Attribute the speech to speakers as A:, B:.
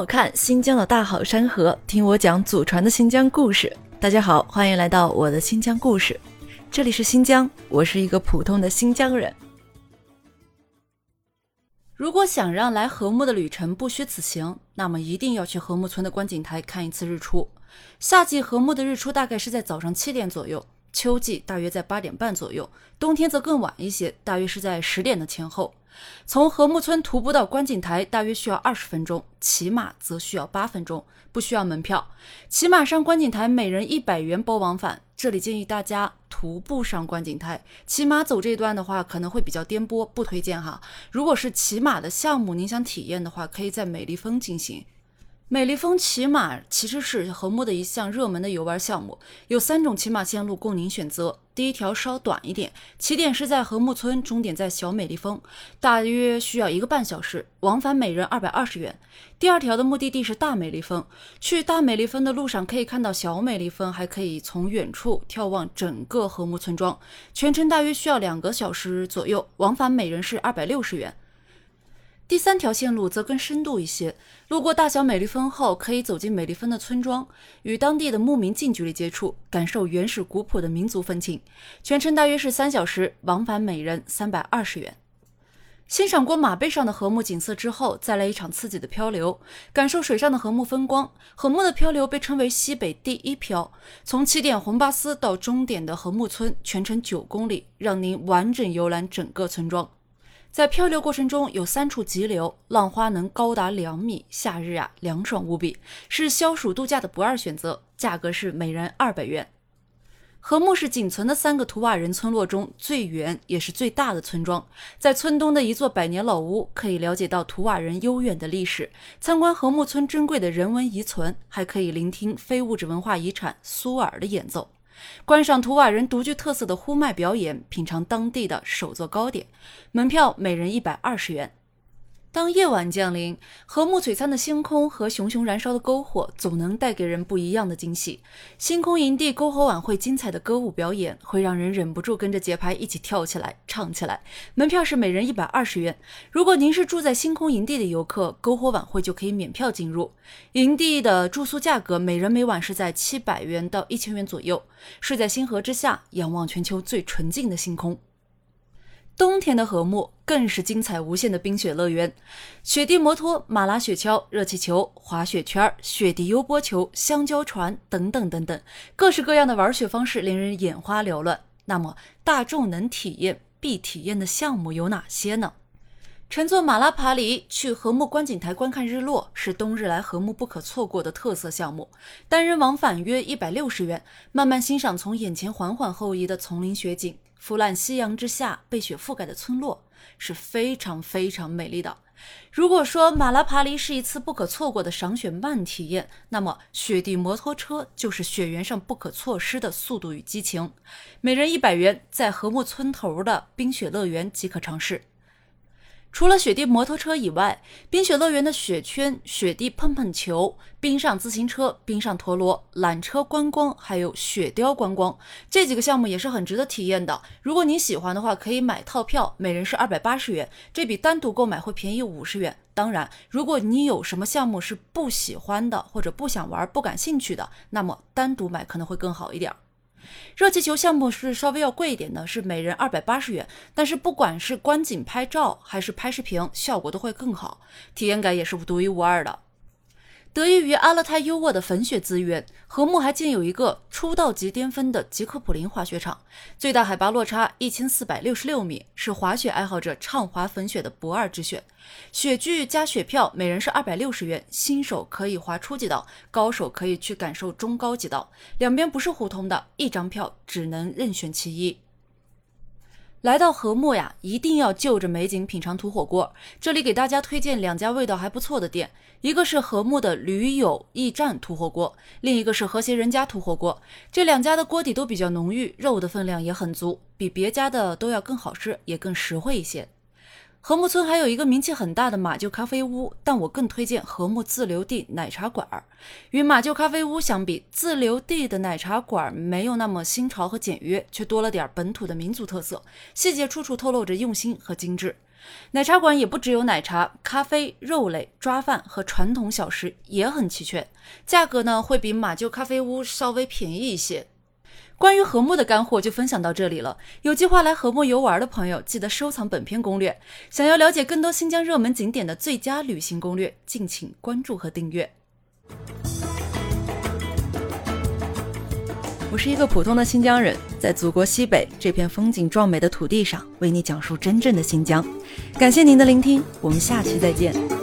A: 我看新疆的大好山河，听我讲祖传的新疆故事。大家好，欢迎来到我的新疆故事。这里是新疆，我是一个普通的新疆人。如果想让来和睦的旅程不虚此行，那么一定要去和睦村的观景台看一次日出。夏季和睦的日出大概是在早上七点左右，秋季大约在八点半左右，冬天则更晚一些，大约是在十点的前后。从和睦村徒步到观景台大约需要二十分钟，骑马则需要八分钟，不需要门票。骑马上观景台每人一百元包往返。这里建议大家徒步上观景台，骑马走这段的话可能会比较颠簸，不推荐哈。如果是骑马的项目，您想体验的话，可以在美丽峰进行。美丽峰骑马其实是和睦的一项热门的游玩项目，有三种骑马线路供您选择。第一条稍短一点，起点是在和睦村，终点在小美丽峰，大约需要一个半小时，往返每人二百二十元。第二条的目的地是大美丽峰，去大美丽峰的路上可以看到小美丽峰，还可以从远处眺望整个和睦村庄，全程大约需要两个小时左右，往返每人是二百六十元。第三条线路则更深度一些，路过大小美丽峰后，可以走进美丽峰的村庄，与当地的牧民近距离接触，感受原始古朴的民族风情。全程大约是三小时，往返每人三百二十元。欣赏过马背上的和睦景色之后，再来一场刺激的漂流，感受水上的和睦风光。和睦的漂流被称为西北第一漂，从起点红巴斯到终点的和睦村，全程九公里，让您完整游览整个村庄。在漂流过程中有三处急流，浪花能高达两米，夏日啊凉爽无比，是消暑度假的不二选择。价格是每人二百元。和睦是仅存的三个图瓦人村落中最远也是最大的村庄，在村东的一座百年老屋，可以了解到图瓦人悠远的历史，参观和睦村珍贵的人文遗存，还可以聆听非物质文化遗产苏尔的演奏。观赏图瓦人独具特色的呼麦表演，品尝当地的手作糕点，门票每人一百二十元。当夜晚降临，和睦璀璨的星空和熊熊燃烧的篝火，总能带给人不一样的惊喜。星空营地篝火晚会精彩的歌舞表演，会让人忍不住跟着节拍一起跳起来、唱起来。门票是每人一百二十元。如果您是住在星空营地的游客，篝火晚会就可以免票进入。营地的住宿价格，每人每晚是在七百元到一千元左右。睡在星河之下，仰望全球最纯净的星空。冬天的禾木更是精彩无限的冰雪乐园，雪地摩托、马拉雪橇、热气球、滑雪圈、雪地悠波球、香蕉船等等等等，各式各样的玩雪方式令人眼花缭乱。那么，大众能体验必体验的项目有哪些呢？乘坐马拉爬犁去和睦观景台观看日落，是冬日来和睦不可错过的特色项目。单人往返约一百六十元，慢慢欣赏从眼前缓缓后移的丛林雪景。腐烂夕阳之下，被雪覆盖的村落是非常非常美丽的。如果说马拉爬犁是一次不可错过的赏雪慢体验，那么雪地摩托车就是雪原上不可错失的速度与激情。每人一百元，在和睦村头的冰雪乐园即可尝试。除了雪地摩托车以外，冰雪乐园的雪圈、雪地碰碰球、冰上自行车、冰上陀螺、缆车观光，还有雪雕观光这几个项目也是很值得体验的。如果您喜欢的话，可以买套票，每人是二百八十元，这比单独购买会便宜五十元。当然，如果你有什么项目是不喜欢的，或者不想玩、不感兴趣的，那么单独买可能会更好一点。热气球项目是稍微要贵一点的，是每人二百八十元。但是不管是观景拍照还是拍视频，效果都会更好，体验感也是独一无二的。得益于阿勒泰优渥的粉雪资源，和木还建有一个出道即巅峰的吉克普林滑雪场，最大海拔落差一千四百六十六米，是滑雪爱好者畅滑粉雪的不二之选。雪具加雪票，每人是二百六十元，新手可以滑初级道，高手可以去感受中高级道，两边不是互通的，一张票只能任选其一。来到和睦呀，一定要就着美景品尝土火锅。这里给大家推荐两家味道还不错的店，一个是和睦的驴友驿站土火锅，另一个是和谐人家土火锅。这两家的锅底都比较浓郁，肉的分量也很足，比别家的都要更好吃，也更实惠一些。和睦村还有一个名气很大的马厩咖啡屋，但我更推荐和睦自留地奶茶馆儿。与马厩咖啡屋相比，自留地的奶茶馆没有那么新潮和简约，却多了点本土的民族特色，细节处处透露着用心和精致。奶茶馆也不只有奶茶、咖啡、肉类、抓饭和传统小吃也很齐全，价格呢会比马厩咖啡屋稍微便宜一些。关于和睦的干货就分享到这里了。有计划来和睦游玩的朋友，记得收藏本篇攻略。想要了解更多新疆热门景点的最佳旅行攻略，敬请关注和订阅。我是一个普通的新疆人，在祖国西北这片风景壮美的土地上，为你讲述真正的新疆。感谢您的聆听，我们下期再见。